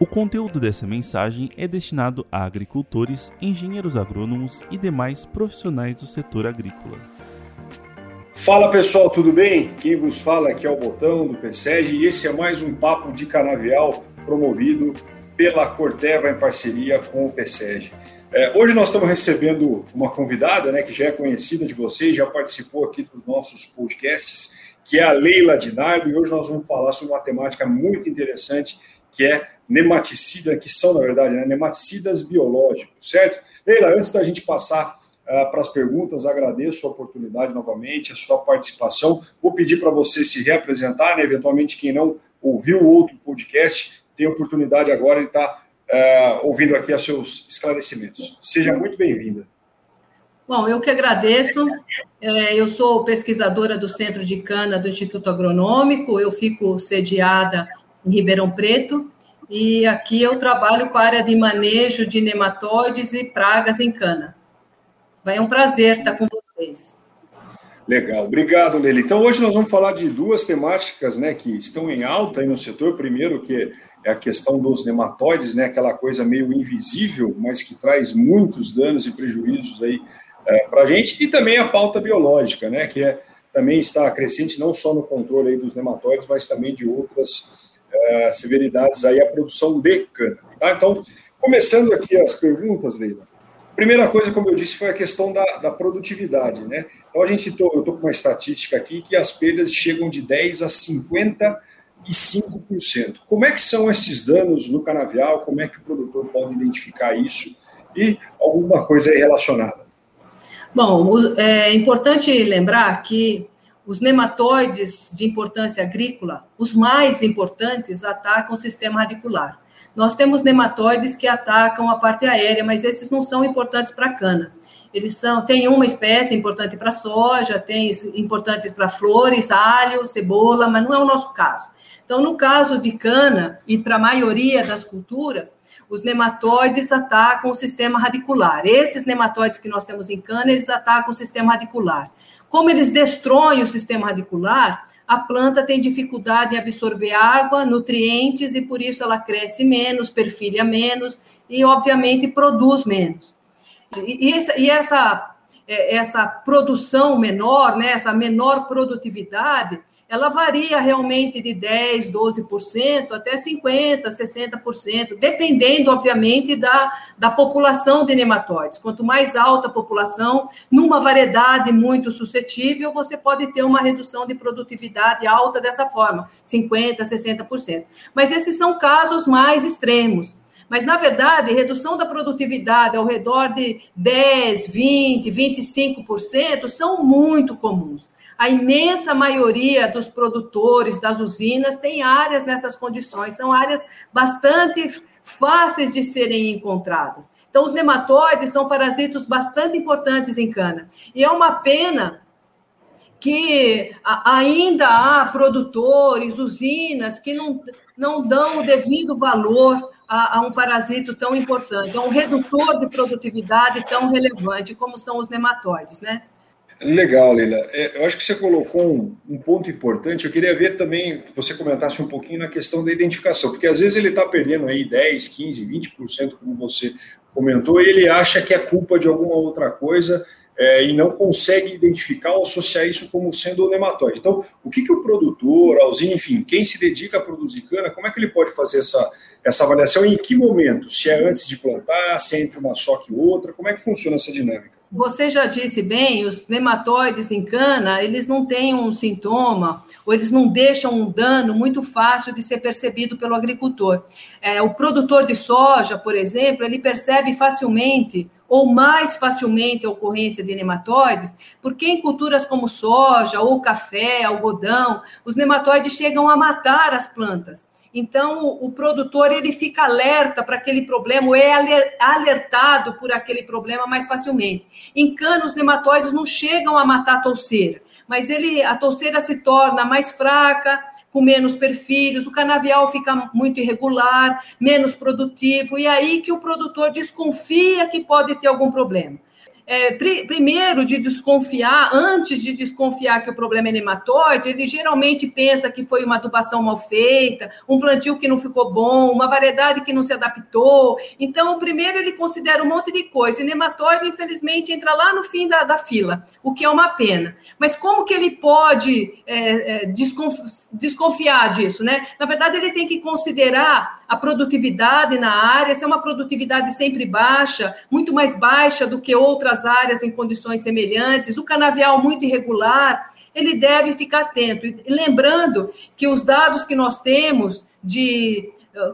O conteúdo dessa mensagem é destinado a agricultores, engenheiros agrônomos e demais profissionais do setor agrícola. Fala pessoal, tudo bem? Quem vos fala aqui é o Botão do PSEG e esse é mais um Papo de Canavial promovido pela Corteva em parceria com o PSEG. É, hoje nós estamos recebendo uma convidada né, que já é conhecida de vocês, já participou aqui dos nossos podcasts, que é a Leila Dinardo, e hoje nós vamos falar sobre uma temática muito interessante que é nematicida, que são, na verdade, né, nematicidas biológicos, certo? Leila, antes da gente passar uh, para as perguntas, agradeço a oportunidade novamente, a sua participação. Vou pedir para você se reapresentar, né? eventualmente quem não ouviu outro podcast, tem oportunidade agora de estar tá, uh, ouvindo aqui os seus esclarecimentos. Seja muito bem-vinda. Bom, eu que agradeço. É, eu sou pesquisadora do Centro de Cana do Instituto Agronômico, eu fico sediada em Ribeirão Preto, e aqui eu trabalho com a área de manejo de nematóides e pragas em cana. Vai um prazer estar com vocês. Legal, obrigado, Lili. Então, hoje nós vamos falar de duas temáticas né, que estão em alta aí no setor. Primeiro, que é a questão dos nematóides, né, aquela coisa meio invisível, mas que traz muitos danos e prejuízos aí é, para a gente. E também a pauta biológica, né, que é, também está crescente não só no controle aí dos nematóides, mas também de outras é, severidades aí a produção de cana. Tá? Então, começando aqui as perguntas, Leila. Primeira coisa, como eu disse, foi a questão da, da produtividade. Né? Então, a gente tô, eu estou com uma estatística aqui que as perdas chegam de 10% a 55%. Como é que são esses danos no canavial? Como é que o produtor pode identificar isso? E alguma coisa aí relacionada? Bom, é importante lembrar que os nematóides de importância agrícola, os mais importantes, atacam o sistema radicular. Nós temos nematóides que atacam a parte aérea, mas esses não são importantes para a cana. Eles são, tem uma espécie importante para soja, tem importantes para flores, alho, cebola, mas não é o nosso caso. Então, no caso de cana e para a maioria das culturas, os nematóides atacam o sistema radicular. Esses nematóides que nós temos em cana, eles atacam o sistema radicular. Como eles destroem o sistema radicular, a planta tem dificuldade em absorver água, nutrientes, e por isso ela cresce menos, perfilha menos e, obviamente, produz menos. E, essa, essa produção menor, né, essa menor produtividade, ela varia realmente de 10%, 12% até 50%, 60%, dependendo, obviamente, da, da população de nematóides. Quanto mais alta a população, numa variedade muito suscetível, você pode ter uma redução de produtividade alta dessa forma, 50%, 60%. Mas esses são casos mais extremos. Mas, na verdade, redução da produtividade ao redor de 10, 20, 25% são muito comuns. A imensa maioria dos produtores das usinas tem áreas nessas condições, são áreas bastante fáceis de serem encontradas. Então, os nematóides são parasitos bastante importantes em cana. E é uma pena que ainda há produtores, usinas que não, não dão o devido valor a, a, um parasito tão importante, a um redutor de produtividade tão relevante como são os nematóides, né? Legal, Leila. É, eu acho que você colocou um, um, ponto importante. Eu queria ver também que você comentasse um pouquinho na questão da identificação, porque às vezes ele está perdendo aí 10, 15, 20%, como você comentou, ele acha que é culpa de alguma outra coisa é, e não consegue identificar ou associar isso como sendo o nematóide. Então, o que, que o produtor, a usina, enfim, quem se dedica a produzir cana, como é que ele pode fazer essa, essa avaliação e em que momento? Se é antes de plantar, se é entre uma só que outra, como é que funciona essa dinâmica? Você já disse bem, os nematóides em cana, eles não têm um sintoma, ou eles não deixam um dano muito fácil de ser percebido pelo agricultor. É, o produtor de soja, por exemplo, ele percebe facilmente, ou mais facilmente, a ocorrência de nematóides, porque em culturas como soja, ou café, algodão, os nematóides chegam a matar as plantas. Então, o, o produtor ele fica alerta para aquele problema, ou é alertado por aquele problema mais facilmente. Em cana, os nematóides não chegam a matar a touceira, mas ele, a touceira se torna mais fraca, com menos perfilhos, o canavial fica muito irregular, menos produtivo, e aí que o produtor desconfia que pode ter algum problema. É, pr primeiro de desconfiar, antes de desconfiar que o problema é nematóide, ele geralmente pensa que foi uma adubação mal feita, um plantio que não ficou bom, uma variedade que não se adaptou. Então, primeiro ele considera um monte de coisa. E nematóide, infelizmente, entra lá no fim da, da fila, o que é uma pena. Mas como que ele pode é, é, desconfiar disso, né? Na verdade, ele tem que considerar a produtividade na área, se é uma produtividade sempre baixa, muito mais baixa do que outras áreas em condições semelhantes, o canavial muito irregular, ele deve ficar atento. E lembrando que os dados que nós temos de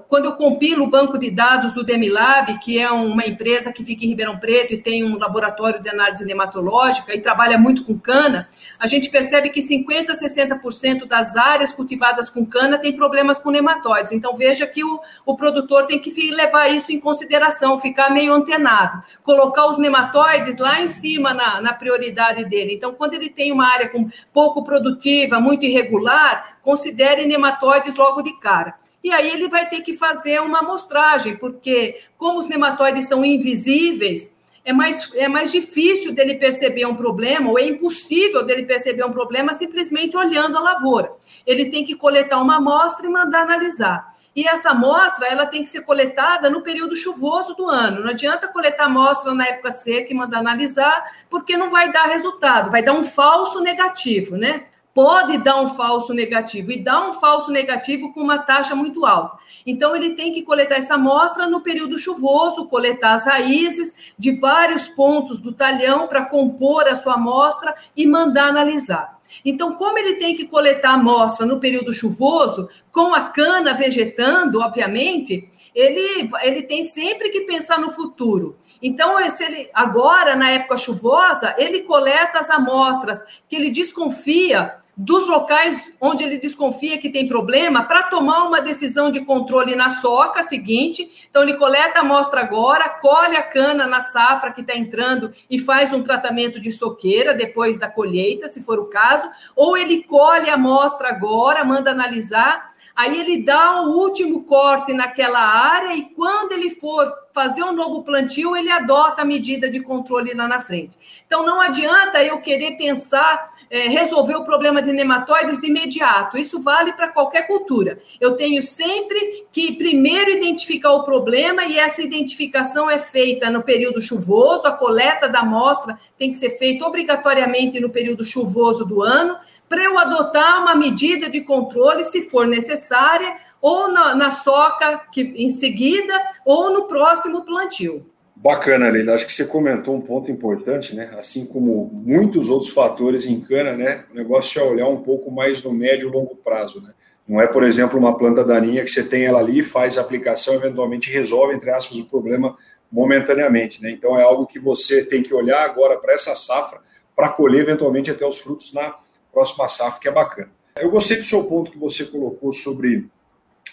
quando eu compilo o banco de dados do Demilab, que é uma empresa que fica em Ribeirão Preto e tem um laboratório de análise nematológica e trabalha muito com cana, a gente percebe que 50% a 60% das áreas cultivadas com cana tem problemas com nematóides. Então, veja que o, o produtor tem que levar isso em consideração, ficar meio antenado, colocar os nematóides lá em cima na, na prioridade dele. Então, quando ele tem uma área com pouco produtiva, muito irregular, considere nematóides logo de cara e aí ele vai ter que fazer uma amostragem, porque como os nematóides são invisíveis, é mais, é mais difícil dele perceber um problema, ou é impossível dele perceber um problema simplesmente olhando a lavoura. Ele tem que coletar uma amostra e mandar analisar. E essa amostra ela tem que ser coletada no período chuvoso do ano. Não adianta coletar amostra na época seca e mandar analisar, porque não vai dar resultado, vai dar um falso negativo, né? Pode dar um falso negativo e dá um falso negativo com uma taxa muito alta. Então, ele tem que coletar essa amostra no período chuvoso, coletar as raízes de vários pontos do talhão para compor a sua amostra e mandar analisar. Então, como ele tem que coletar a amostra no período chuvoso, com a cana vegetando, obviamente, ele, ele tem sempre que pensar no futuro. Então, se ele, agora, na época chuvosa, ele coleta as amostras que ele desconfia dos locais onde ele desconfia que tem problema para tomar uma decisão de controle na soca seguinte. Então, ele coleta a amostra agora, colhe a cana na safra que está entrando e faz um tratamento de soqueira depois da colheita, se for o caso, ou ele colhe a amostra agora, manda analisar Aí ele dá o último corte naquela área e quando ele for fazer um novo plantio, ele adota a medida de controle lá na frente. Então não adianta eu querer pensar, é, resolver o problema de nematóides de imediato. Isso vale para qualquer cultura. Eu tenho sempre que primeiro identificar o problema e essa identificação é feita no período chuvoso, a coleta da amostra tem que ser feita obrigatoriamente no período chuvoso do ano para eu adotar uma medida de controle, se for necessária, ou na, na soca que, em seguida, ou no próximo plantio. Bacana, Leila. Acho que você comentou um ponto importante, né? Assim como muitos outros fatores em cana, né? O negócio é olhar um pouco mais no médio e longo prazo, né? Não é, por exemplo, uma planta daninha que você tem ela ali, faz a aplicação, eventualmente resolve, entre aspas, o problema momentaneamente, né? Então é algo que você tem que olhar agora para essa safra para colher eventualmente até os frutos na próxima safra, que é bacana. Eu gostei do seu ponto que você colocou sobre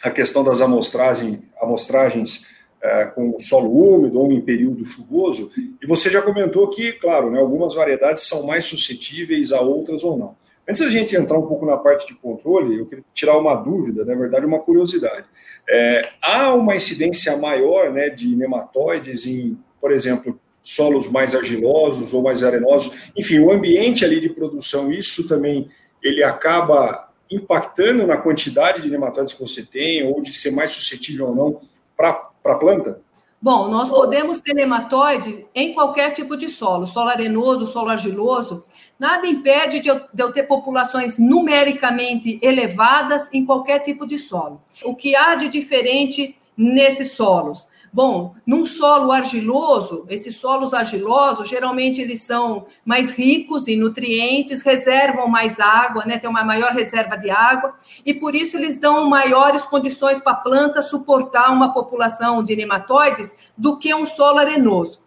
a questão das amostragens, amostragens é, com solo úmido ou em período chuvoso, e você já comentou que, claro, né, algumas variedades são mais suscetíveis a outras ou não. Antes da gente entrar um pouco na parte de controle, eu queria tirar uma dúvida, na verdade, uma curiosidade. É, há uma incidência maior né, de nematóides em, por exemplo, solos mais argilosos ou mais arenosos, enfim, o ambiente ali de produção, isso também ele acaba impactando na quantidade de nematóides que você tem ou de ser mais suscetível ou não para a planta? Bom, nós podemos ter nematóides em qualquer tipo de solo, solo arenoso, solo argiloso. Nada impede de eu, de eu, ter populações numericamente elevadas em qualquer tipo de solo. O que há de diferente nesses solos? Bom, num solo argiloso, esses solos argilosos, geralmente eles são mais ricos em nutrientes, reservam mais água, né? Tem uma maior reserva de água, e por isso eles dão maiores condições para a planta suportar uma população de nematóides do que um solo arenoso.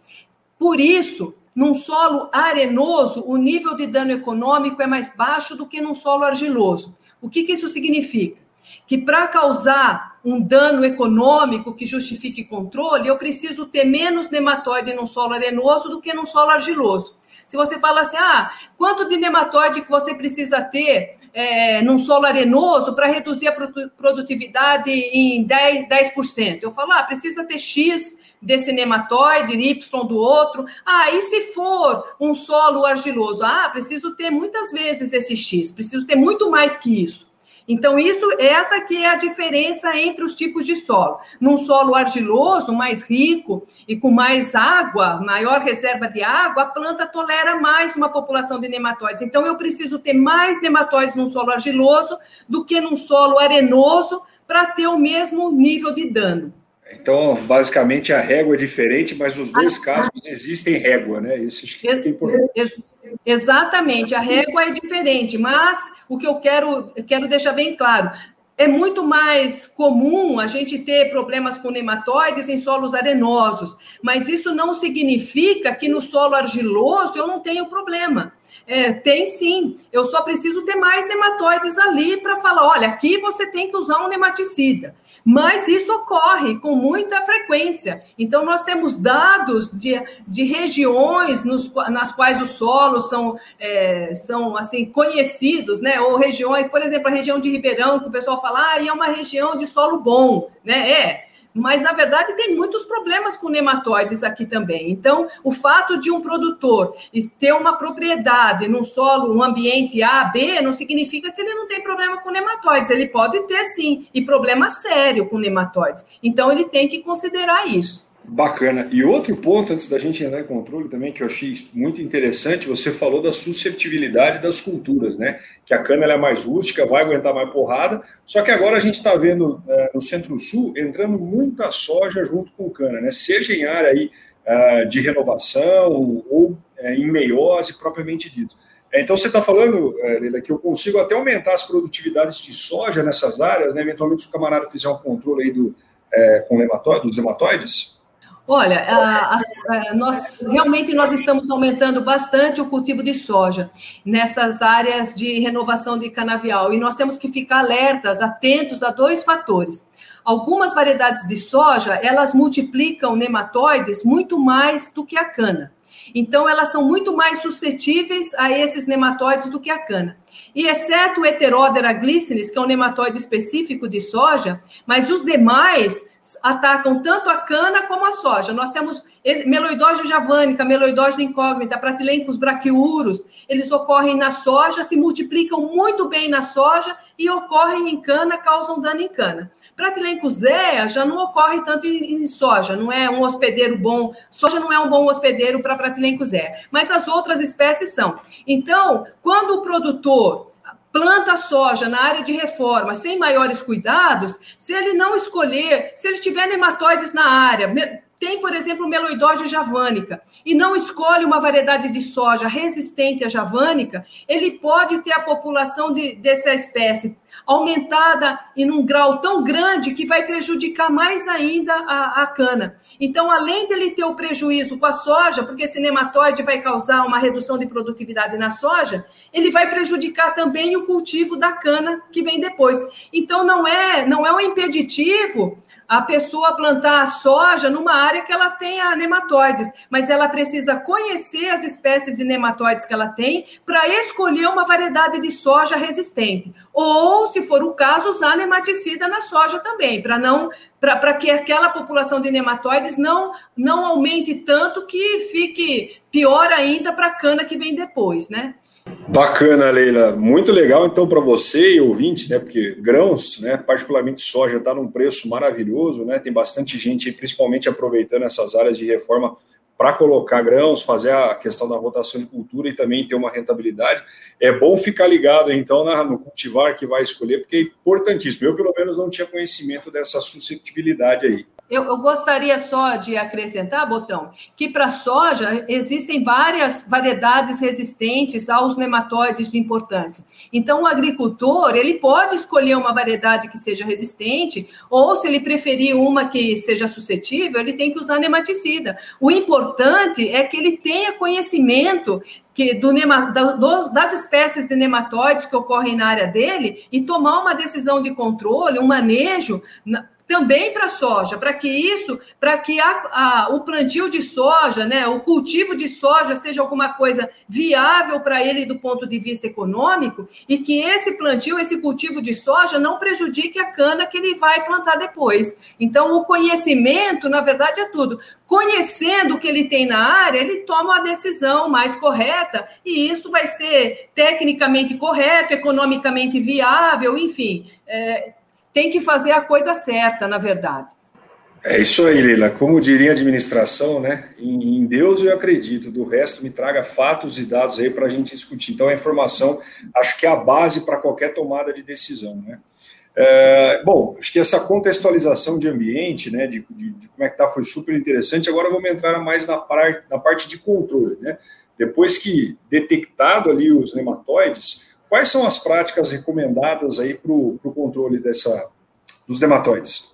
Por isso, num solo arenoso, o nível de dano econômico é mais baixo do que num solo argiloso. O que, que isso significa? Que para causar um dano econômico que justifique controle, eu preciso ter menos nematóide num solo arenoso do que num solo argiloso. Se você fala assim, ah, quanto de nematóide que você precisa ter é, num solo arenoso para reduzir a produtividade em 10%, 10%. Eu falo, ah, precisa ter X desse nematóide, Y do outro. Ah, e se for um solo argiloso? Ah, preciso ter muitas vezes esse X, preciso ter muito mais que isso. Então, isso, essa que é a diferença entre os tipos de solo. Num solo argiloso, mais rico e com mais água, maior reserva de água, a planta tolera mais uma população de nematóides. Então, eu preciso ter mais nematóides num solo argiloso do que num solo arenoso para ter o mesmo nível de dano. Então, basicamente, a régua é diferente, mas nos dois ah, casos existem régua, né? Isso acho que é importante. Exatamente, a régua é diferente, mas o que eu quero, quero deixar bem claro, é muito mais comum a gente ter problemas com nematóides em solos arenosos, mas isso não significa que no solo argiloso eu não tenho problema. É, tem sim, eu só preciso ter mais nematóides ali para falar: olha, aqui você tem que usar um nematicida. Mas isso ocorre com muita frequência. Então, nós temos dados de, de regiões nos, nas quais os solos são, é, são assim conhecidos, né? Ou regiões, por exemplo, a região de Ribeirão, que o pessoal fala, ah, é uma região de solo bom, né? É mas na verdade tem muitos problemas com nematóides aqui também. Então, o fato de um produtor ter uma propriedade num solo, num ambiente A, B, não significa que ele não tem problema com nematóides. Ele pode ter sim, e problema sério com nematóides. Então, ele tem que considerar isso. Bacana. E outro ponto, antes da gente entrar em controle também, que eu achei muito interessante, você falou da susceptibilidade das culturas, né? Que a cana é mais rústica, vai aguentar mais porrada. Só que agora a gente está vendo uh, no Centro-Sul entrando muita soja junto com cana, né? Seja em área aí, uh, de renovação ou uh, em meiose propriamente dito. Então, você está falando, Leila, que eu consigo até aumentar as produtividades de soja nessas áreas, né? Eventualmente, se o camarada fizer um controle aí do, com hematóide, dos hematóides, Olha, a, a, nós realmente nós estamos aumentando bastante o cultivo de soja nessas áreas de renovação de canavial e nós temos que ficar alertas, atentos a dois fatores. Algumas variedades de soja elas multiplicam nematóides muito mais do que a cana. Então, elas são muito mais suscetíveis a esses nematóides do que a cana. E exceto o Heterodera que é um nematóide específico de soja, mas os demais atacam tanto a cana como a soja. Nós temos meloidógio javânica, meloidógio incógnita, pratilencos braquiuros, eles ocorrem na soja, se multiplicam muito bem na soja e ocorrem em cana, causam dano em cana. Pratilencos zea já não ocorre tanto em, soja, não é um hospedeiro bom, soja não é um bom hospedeiro para pratilencos zea, mas as outras espécies são. Então, quando o produtor planta soja na área de reforma sem maiores cuidados, se ele não escolher, se ele tiver nematóides na área, tem, por exemplo, meloidóide javânica, e não escolhe uma variedade de soja resistente à javânica, ele pode ter a população de, dessa espécie aumentada em um grau tão grande que vai prejudicar mais ainda a, a, cana. Então, além dele ter o prejuízo com a soja, porque esse nematóide vai causar uma redução de produtividade na soja, ele vai prejudicar também o cultivo da cana que vem depois. Então, não é, não é um impeditivo a pessoa plantar a soja numa área que ela tenha nematóides, mas ela precisa conhecer as espécies de nematóides que ela tem para escolher uma variedade de soja resistente. Ou, se for o caso, usar nematicida na soja também, para não para que aquela população de nematóides não, não aumente tanto que fique pior ainda para a cana que vem depois, né? Bacana, Leila. Muito legal, então, para você e ouvinte, né? Porque grãos, né? Particularmente soja, está num preço maravilhoso, né? Tem bastante gente, principalmente aproveitando essas áreas de reforma para colocar grãos, fazer a questão da rotação de cultura e também ter uma rentabilidade. É bom ficar ligado, então, no cultivar que vai escolher, porque é importantíssimo. Eu, pelo menos, não tinha conhecimento dessa suscetibilidade aí. Eu, eu, gostaria só de acrescentar, Botão, que para soja existem várias variedades resistentes aos nematóides de importância. Então, o agricultor ele pode escolher uma variedade que seja resistente, ou se ele preferir uma que seja suscetível, ele tem que usar nematicida. O importante é que ele tenha conhecimento que do, das espécies de nematóides que ocorrem na área dele e tomar uma decisão de controle, um manejo também para soja, para que isso, para que a, a, o plantio de soja, né, o cultivo de soja seja alguma coisa viável para ele do ponto de vista econômico e que esse plantio, esse cultivo de soja não prejudique a cana que ele vai plantar depois. Então, o conhecimento, na verdade, é tudo. Conhecendo o que ele tem na área, ele toma a decisão mais correta e isso vai ser tecnicamente correto, economicamente viável, enfim. É, tem que fazer a coisa certa, na verdade. É isso aí, Leila. Como diria a administração, né? Em Deus eu acredito, do resto me traga fatos e dados aí para a gente discutir. Então, a informação acho que é a base para qualquer tomada de decisão, né? É, bom, acho que essa contextualização de ambiente, né, de, de, de como é que tá, foi super interessante. Agora vamos entrar mais na, par, na parte de controle, né? Depois que detectado ali os nematóides, Quais são as práticas recomendadas aí para o controle dessa, dos nematóides?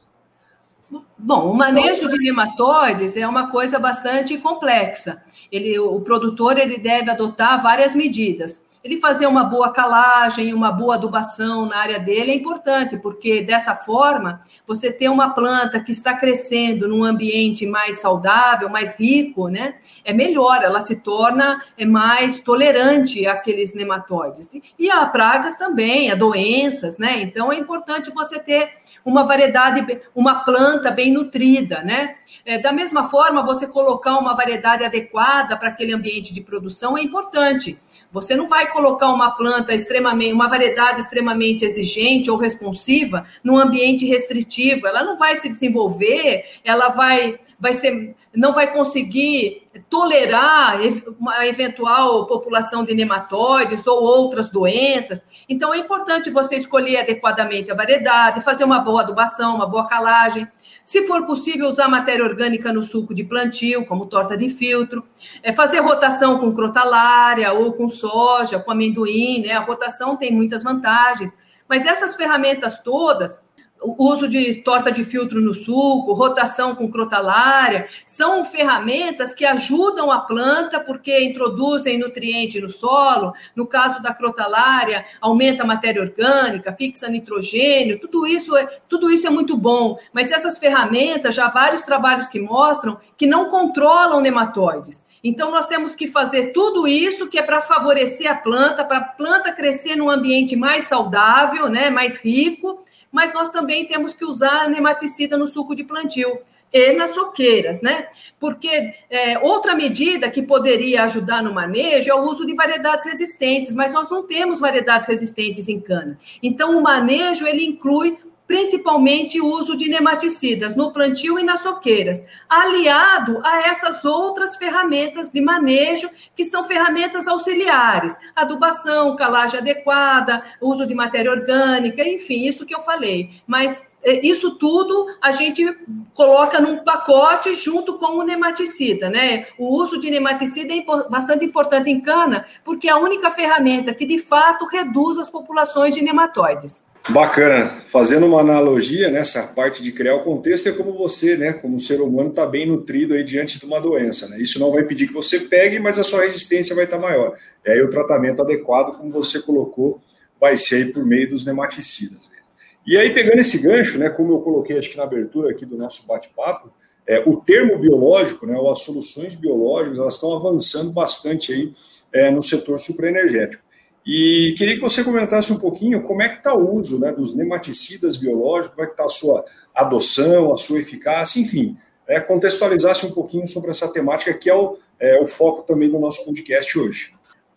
Bom, o manejo de nematóides é uma coisa bastante complexa. Ele, o produtor ele deve adotar várias medidas ele fazer uma boa calagem, uma boa adubação na área dele é importante, porque dessa forma você ter uma planta que está crescendo num ambiente mais saudável, mais rico, né? É melhor, ela se torna é mais tolerante àqueles nematóides. E a pragas também, a doenças, né? Então é importante você ter uma variedade, uma planta bem nutrida, né? É, da mesma forma, você colocar uma variedade adequada para aquele ambiente de produção é importante. Você não vai colocar uma planta extremamente, uma variedade extremamente exigente ou responsiva num ambiente restritivo. Ela não vai se desenvolver, ela vai, vai ser, não vai conseguir tolerar uma eventual população de nematóides ou outras doenças. Então é importante você escolher adequadamente a variedade, fazer uma boa adubação, uma boa calagem. Se for possível, usar matéria orgânica no suco de plantio, como torta de filtro. É fazer rotação com crotalária ou com soja, com amendoim, né? A rotação tem muitas vantagens. Mas essas ferramentas todas uso de torta de filtro no suco, rotação com crotalária, são ferramentas que ajudam a planta porque introduzem nutriente no solo. No caso da crotalária, aumenta a matéria orgânica, fixa nitrogênio, tudo isso é, tudo isso é muito bom. Mas essas ferramentas, já há vários trabalhos que mostram que não controlam nematóides. Então, nós temos que fazer tudo isso que é para favorecer a planta, para a planta crescer num ambiente mais saudável, né, mais rico, mas nós também temos que usar nematicida no suco de plantio e nas soqueiras, né? Porque é, outra medida que poderia ajudar no manejo é o uso de variedades resistentes, mas nós não temos variedades resistentes em cana. Então, o manejo ele inclui principalmente o uso de nematicidas no plantio e nas soqueiras, aliado a essas outras ferramentas de manejo, que são ferramentas auxiliares, adubação, calagem adequada, uso de matéria orgânica, enfim, isso que eu falei. Mas é, isso tudo a gente coloca num pacote junto com o nematicida, né? O uso de nematicida é bastante importante em cana, porque é a única ferramenta que de fato reduz as populações de nematóides. Bacana. Fazendo uma analogia nessa parte de criar o contexto, é como você, né, como ser humano, está bem nutrido aí diante de uma doença. Né? Isso não vai impedir que você pegue, mas a sua resistência vai estar tá maior. E aí o tratamento adequado, como você colocou, vai ser aí por meio dos nematicidas. Né? E aí, pegando esse gancho, né, como eu coloquei acho que na abertura aqui do nosso bate-papo, é, o termo biológico, né, ou as soluções biológicas, elas estão avançando bastante aí é, no setor supraenergético. E queria que você comentasse um pouquinho como é que está o uso né, dos nematicidas biológicos, como é que está a sua adoção, a sua eficácia, enfim, é, contextualizasse um pouquinho sobre essa temática que é o, é o foco também do nosso podcast hoje.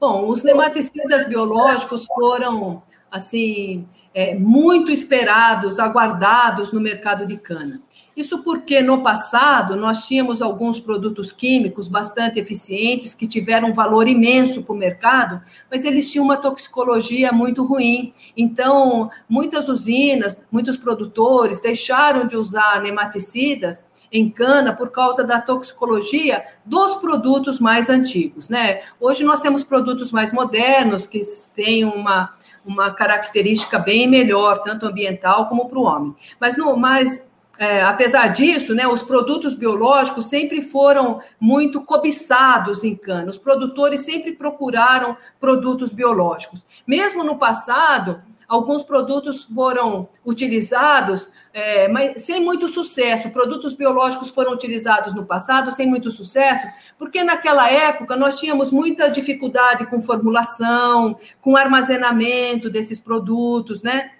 Bom, os nematicidas biológicos foram assim é, muito esperados, aguardados no mercado de cana. Isso porque no passado nós tínhamos alguns produtos químicos bastante eficientes que tiveram um valor imenso para o mercado, mas eles tinham uma toxicologia muito ruim. Então, muitas usinas, muitos produtores deixaram de usar nematicidas em cana por causa da toxicologia dos produtos mais antigos, né? Hoje nós temos produtos mais modernos que têm uma, uma característica bem melhor, tanto ambiental como para o homem. Mas no mais é, apesar disso, né, os produtos biológicos sempre foram muito cobiçados em cana. Os produtores sempre procuraram produtos biológicos. Mesmo no passado, alguns produtos foram utilizados, é, mas sem muito sucesso. Produtos biológicos foram utilizados no passado sem muito sucesso, porque naquela época nós tínhamos muita dificuldade com formulação, com armazenamento desses produtos, né?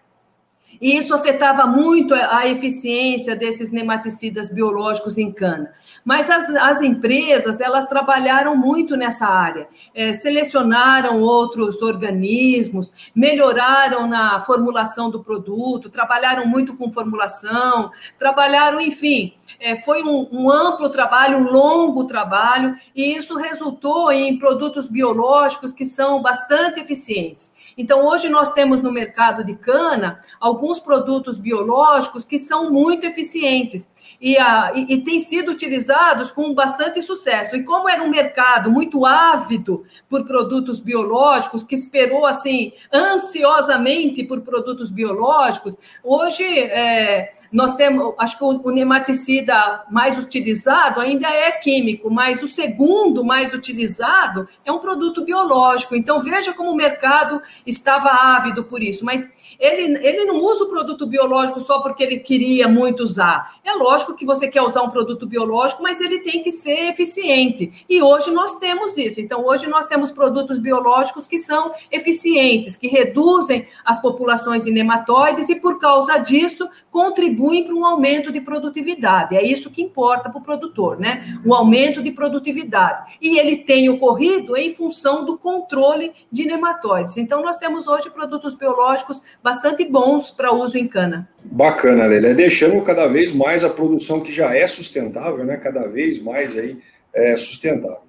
E isso afetava muito a eficiência desses nematicidas biológicos em cana. Mas as, as empresas, elas trabalharam muito nessa área, é, selecionaram outros organismos, melhoraram na formulação do produto, trabalharam muito com formulação, trabalharam, enfim, é, foi um, um, amplo trabalho, um longo trabalho, e isso resultou em produtos biológicos que são bastante eficientes. Então, hoje nós temos no mercado de cana alguns produtos biológicos que são muito eficientes e, a, e, e têm sido utilizados com bastante sucesso. E como era um mercado muito ávido por produtos biológicos, que esperou assim ansiosamente por produtos biológicos, hoje é, nós temos, acho que o, nematicida mais utilizado ainda é químico, mas o segundo mais utilizado é um produto biológico. Então, veja como o mercado estava ávido por isso. Mas ele, ele não usa o produto biológico só porque ele queria muito usar. É lógico que você quer usar um produto biológico, mas ele tem que ser eficiente. E hoje nós temos isso. Então, hoje nós temos produtos biológicos que são eficientes, que reduzem as populações de nematóides e, por causa disso, contribuem contribuem para um aumento de produtividade. É isso que importa para o produtor, né? O aumento de produtividade. E ele tem ocorrido em função do controle de nematóides. Então, nós temos hoje produtos biológicos bastante bons para uso em cana. Bacana, Lélia. Deixando cada vez mais a produção que já é sustentável, né? Cada vez mais aí é, sustentável.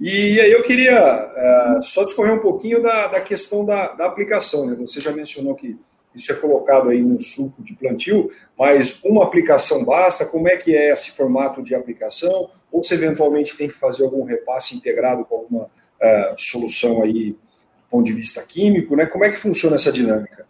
E aí eu queria é, só discorrer um pouquinho da, da questão da, da aplicação. Né? Você já mencionou que isso é colocado aí no suco de plantio, mas uma aplicação basta? Como é que é esse formato de aplicação? Ou se eventualmente tem que fazer algum repasse integrado com alguma uh, solução aí do ponto de vista químico, né? Como é que funciona essa dinâmica?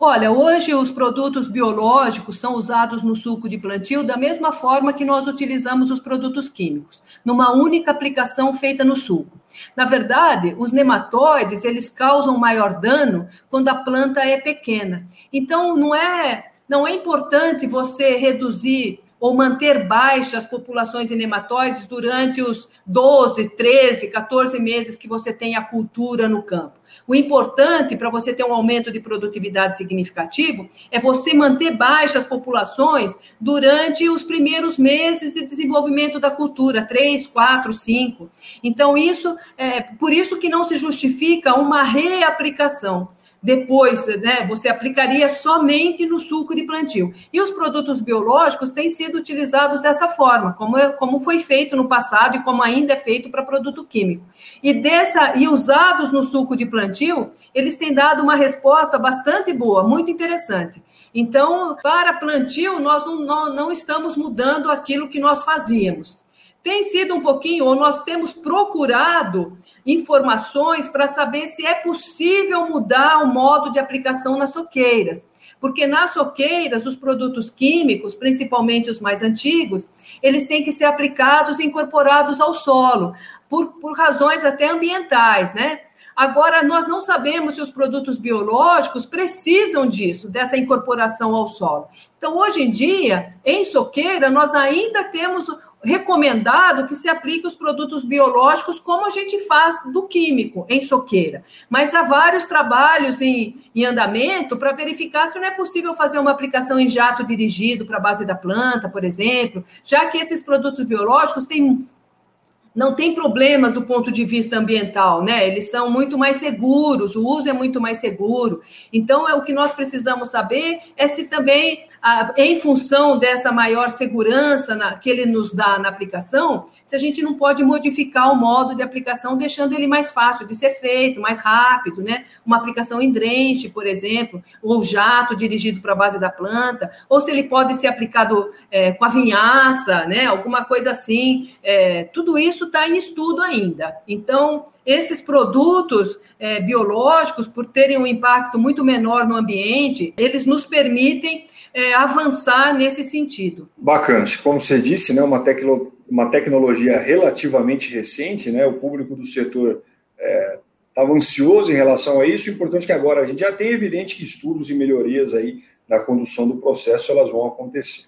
Olha, hoje os produtos biológicos são usados no suco de plantio da mesma forma que nós utilizamos os produtos químicos, numa única aplicação feita no suco. Na verdade, os nematóides, eles causam maior dano quando a planta é pequena. Então, não é, não é importante você reduzir ou manter baixas populações de nematóides durante os 12, 13, 14 meses que você tem a cultura no campo. O importante para você ter um aumento de produtividade significativo é você manter baixas populações durante os primeiros meses de desenvolvimento da cultura, 3, 4, 5. Então, isso é por isso que não se justifica uma reaplicação depois, né, você aplicaria somente no suco de plantio. E os produtos biológicos têm sido utilizados dessa forma, como, é, como foi feito no passado e como ainda é feito para produto químico. E, dessa, e usados no suco de plantio, eles têm dado uma resposta bastante boa, muito interessante. Então, para plantio, nós não, não, não estamos mudando aquilo que nós fazíamos tem sido um pouquinho, ou nós temos procurado informações para saber se é possível mudar o modo de aplicação nas soqueiras. Porque nas soqueiras, os produtos químicos, principalmente os mais antigos, eles têm que ser aplicados e incorporados ao solo, por, por razões até ambientais, né? Agora, nós não sabemos se os produtos biológicos precisam disso, dessa incorporação ao solo. Então, hoje em dia, em soqueira, nós ainda temos recomendado que se aplique os produtos biológicos como a gente faz do químico em soqueira. Mas há vários trabalhos em, em andamento para verificar se não é possível fazer uma aplicação em jato dirigido para a base da planta, por exemplo, já que esses produtos biológicos têm não tem problema do ponto de vista ambiental, né? Eles são muito mais seguros, o uso é muito mais seguro. Então, é o que nós precisamos saber é se também em função dessa maior segurança na, que ele nos dá na aplicação, se a gente não pode modificar o modo de aplicação, deixando ele mais fácil de ser feito, mais rápido, né? Uma aplicação em drenche, por exemplo, ou jato dirigido para a base da planta, ou se ele pode ser aplicado é, com a vinhaça, né? Alguma coisa assim. É, tudo isso está em estudo ainda. Então, esses produtos é, biológicos, por terem um impacto muito menor no ambiente, eles nos permitem é, avançar nesse sentido. Bacana. Como você disse, né, uma, tecno, uma tecnologia relativamente recente, né, o público do setor é, estava ansioso em relação a isso. O importante é que agora a gente já tem evidente que estudos e melhorias aí na condução do processo elas vão acontecer.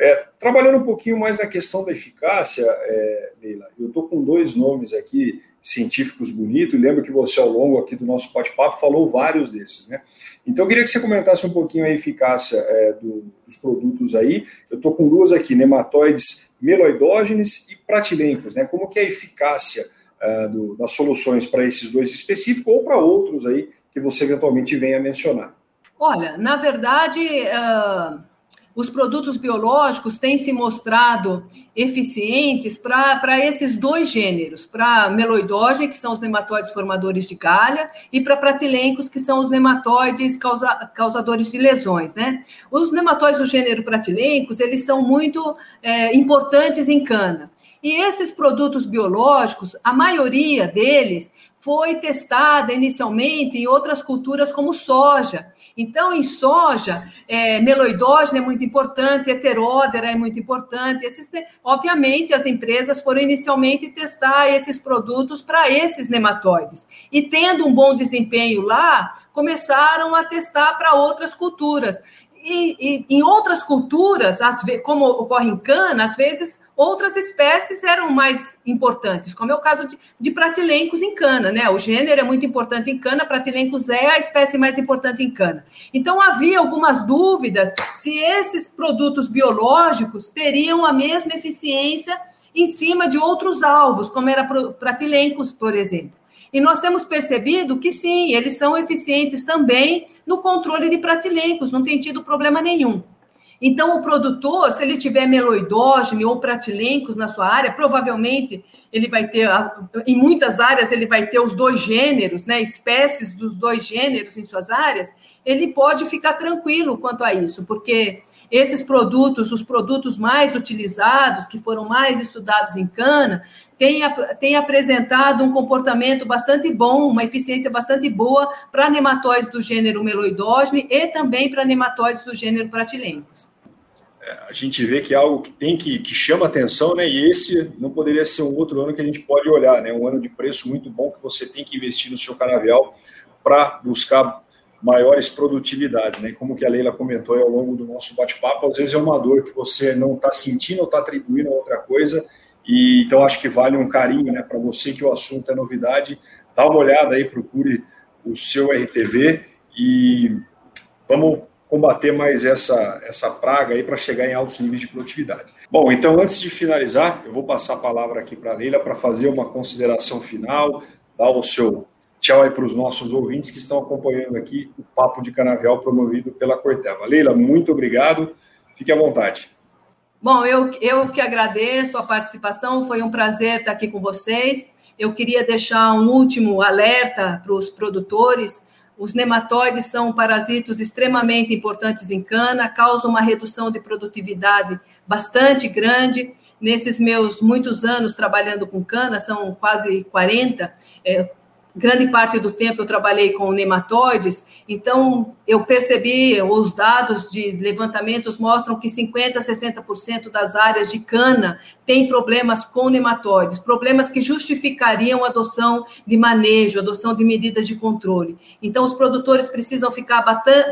É, trabalhando um pouquinho mais na questão da eficácia, é, Leila, eu estou com dois nomes aqui científicos bonitos, e lembro que você, ao longo aqui do nosso bate-papo, falou vários desses, né? Então, eu queria que você comentasse um pouquinho a eficácia é, do, dos produtos aí. Eu estou com duas aqui, nematóides meloidógenes e pratilencos, né? Como que é a eficácia é, do, das soluções para esses dois específicos ou para outros aí que você eventualmente venha mencionar? Olha, na verdade, uh os produtos biológicos têm se mostrado eficientes para esses dois gêneros, para meloidógene, que são os nematóides formadores de galha, e para pratilencos, que são os nematóides causa, causadores de lesões. Né? Os nematóides do gênero pratilencos, eles são muito é, importantes em cana. E esses produtos biológicos, a maioria deles foi testada inicialmente em outras culturas como soja. Então, em soja, é, meloidógena é muito importante, heteródera é muito importante. Esses, obviamente, as empresas foram inicialmente testar esses produtos para esses nematóides. E tendo um bom desempenho lá, começaram a testar para outras culturas. E, e, em outras culturas, como ocorre em cana, às vezes outras espécies eram mais importantes, como é o caso de, de pratilencos em cana, né? O gênero é muito importante em cana, pratilencos é a espécie mais importante em cana. Então havia algumas dúvidas se esses produtos biológicos teriam a mesma eficiência em cima de outros alvos, como era pratilencos, por exemplo. E nós temos percebido que sim, eles são eficientes também no controle de pratilencos, não tem tido problema nenhum. Então, o produtor, se ele tiver meloidógene ou pratilencos na sua área, provavelmente ele vai ter, em muitas áreas, ele vai ter os dois gêneros, né, espécies dos dois gêneros em suas áreas, ele pode ficar tranquilo quanto a isso, porque esses produtos, os produtos mais utilizados, que foram mais estudados em cana, têm, têm apresentado um comportamento bastante bom, uma eficiência bastante boa para nematóides do gênero meloidógene e também para nematóides do gênero pratilencos. É, a gente vê que é algo que tem que, que chama atenção, né? E esse não poderia ser um outro ano que a gente pode olhar, né? Um ano de preço muito bom que você tem que investir no seu canavial para buscar maiores produtividades, né? Como que a Leila comentou ao longo do nosso bate-papo, às vezes é uma dor que você não está sentindo ou está atribuindo a outra coisa, e então acho que vale um carinho, né? Para você que o assunto é novidade, dá uma olhada aí, procure o seu RTV e vamos combater mais essa, essa praga aí para chegar em altos níveis de produtividade. Bom, então antes de finalizar, eu vou passar a palavra aqui para a Leila para fazer uma consideração final, dar o seu tchau aí para os nossos ouvintes que estão acompanhando aqui o Papo de Canavial promovido pela Corteva. Leila, muito obrigado, fique à vontade. Bom, eu, eu que agradeço a participação, foi um prazer estar aqui com vocês. Eu queria deixar um último alerta para os produtores. Os nematóides são parasitos extremamente importantes em cana, causam uma redução de produtividade bastante grande. Nesses meus muitos anos trabalhando com cana, são quase 40, é, grande parte do tempo eu trabalhei com nematóides, então eu percebi, os dados de levantamentos mostram que 50% a 60% das áreas de cana têm problemas com nematóides, problemas que justificariam adoção de manejo, adoção de medidas de controle. Então, os produtores precisam ficar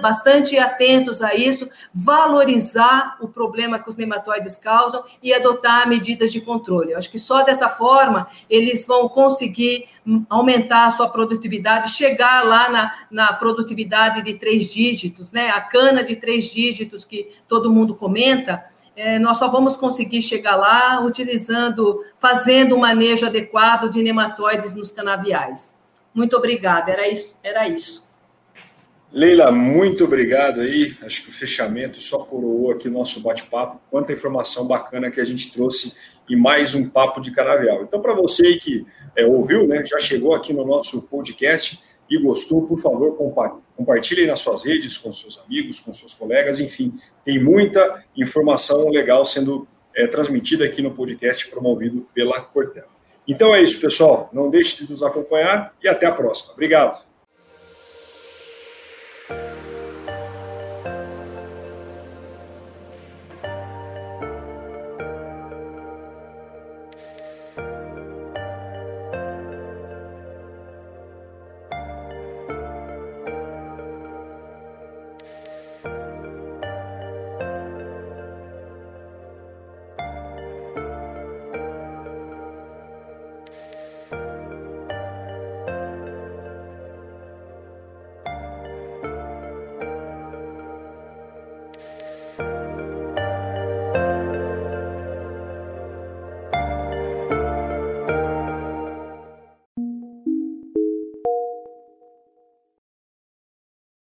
bastante atentos a isso, valorizar o problema que os nematóides causam e adotar medidas de controle. Eu acho que só dessa forma eles vão conseguir aumentar a sua produtividade, chegar lá na, na produtividade de três dígitos, né? A cana de três dígitos que todo mundo comenta, é, nós só vamos conseguir chegar lá utilizando, fazendo um manejo adequado de nematóides nos canaviais. Muito obrigada, era isso. Era isso. Leila, muito obrigado aí. Acho que o fechamento só coroou aqui o nosso bate-papo. Quanta informação bacana que a gente trouxe e mais um papo de canavial. Então, para você que é, ouviu, né, já chegou aqui no nosso podcast e gostou, por favor, compartilhe nas suas redes, com seus amigos, com seus colegas, enfim, tem muita informação legal sendo é, transmitida aqui no podcast promovido pela Corteva. Então é isso, pessoal. Não deixe de nos acompanhar e até a próxima. Obrigado.